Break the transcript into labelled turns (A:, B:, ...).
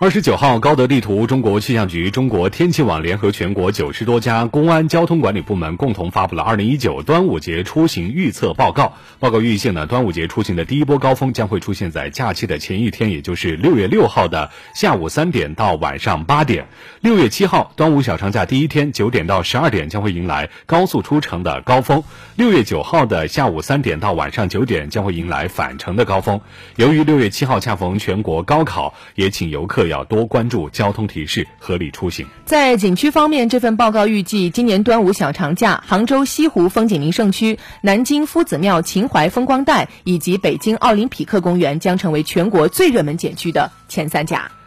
A: 二十九号，高德地图、中国气象局、中国天气网联合全国九十多家公安交通管理部门共同发布了二零一九端午节出行预测报告。报告预计呢，端午节出行的第一波高峰将会出现在假期的前一天，也就是六月六号的下午三点到晚上八点。六月七号，端午小长假第一天九点到十二点将会迎来高速出城的高峰。六月九号的下午三点到晚上九点将会迎来返程的高峰。由于六月七号恰逢全国高考，也请游客。要多关注交通提示，合理出行。
B: 在景区方面，这份报告预计，今年端午小长假，杭州西湖风景名胜区、南京夫子庙秦淮风光带以及北京奥林匹克公园将成为全国最热门景区的前三甲。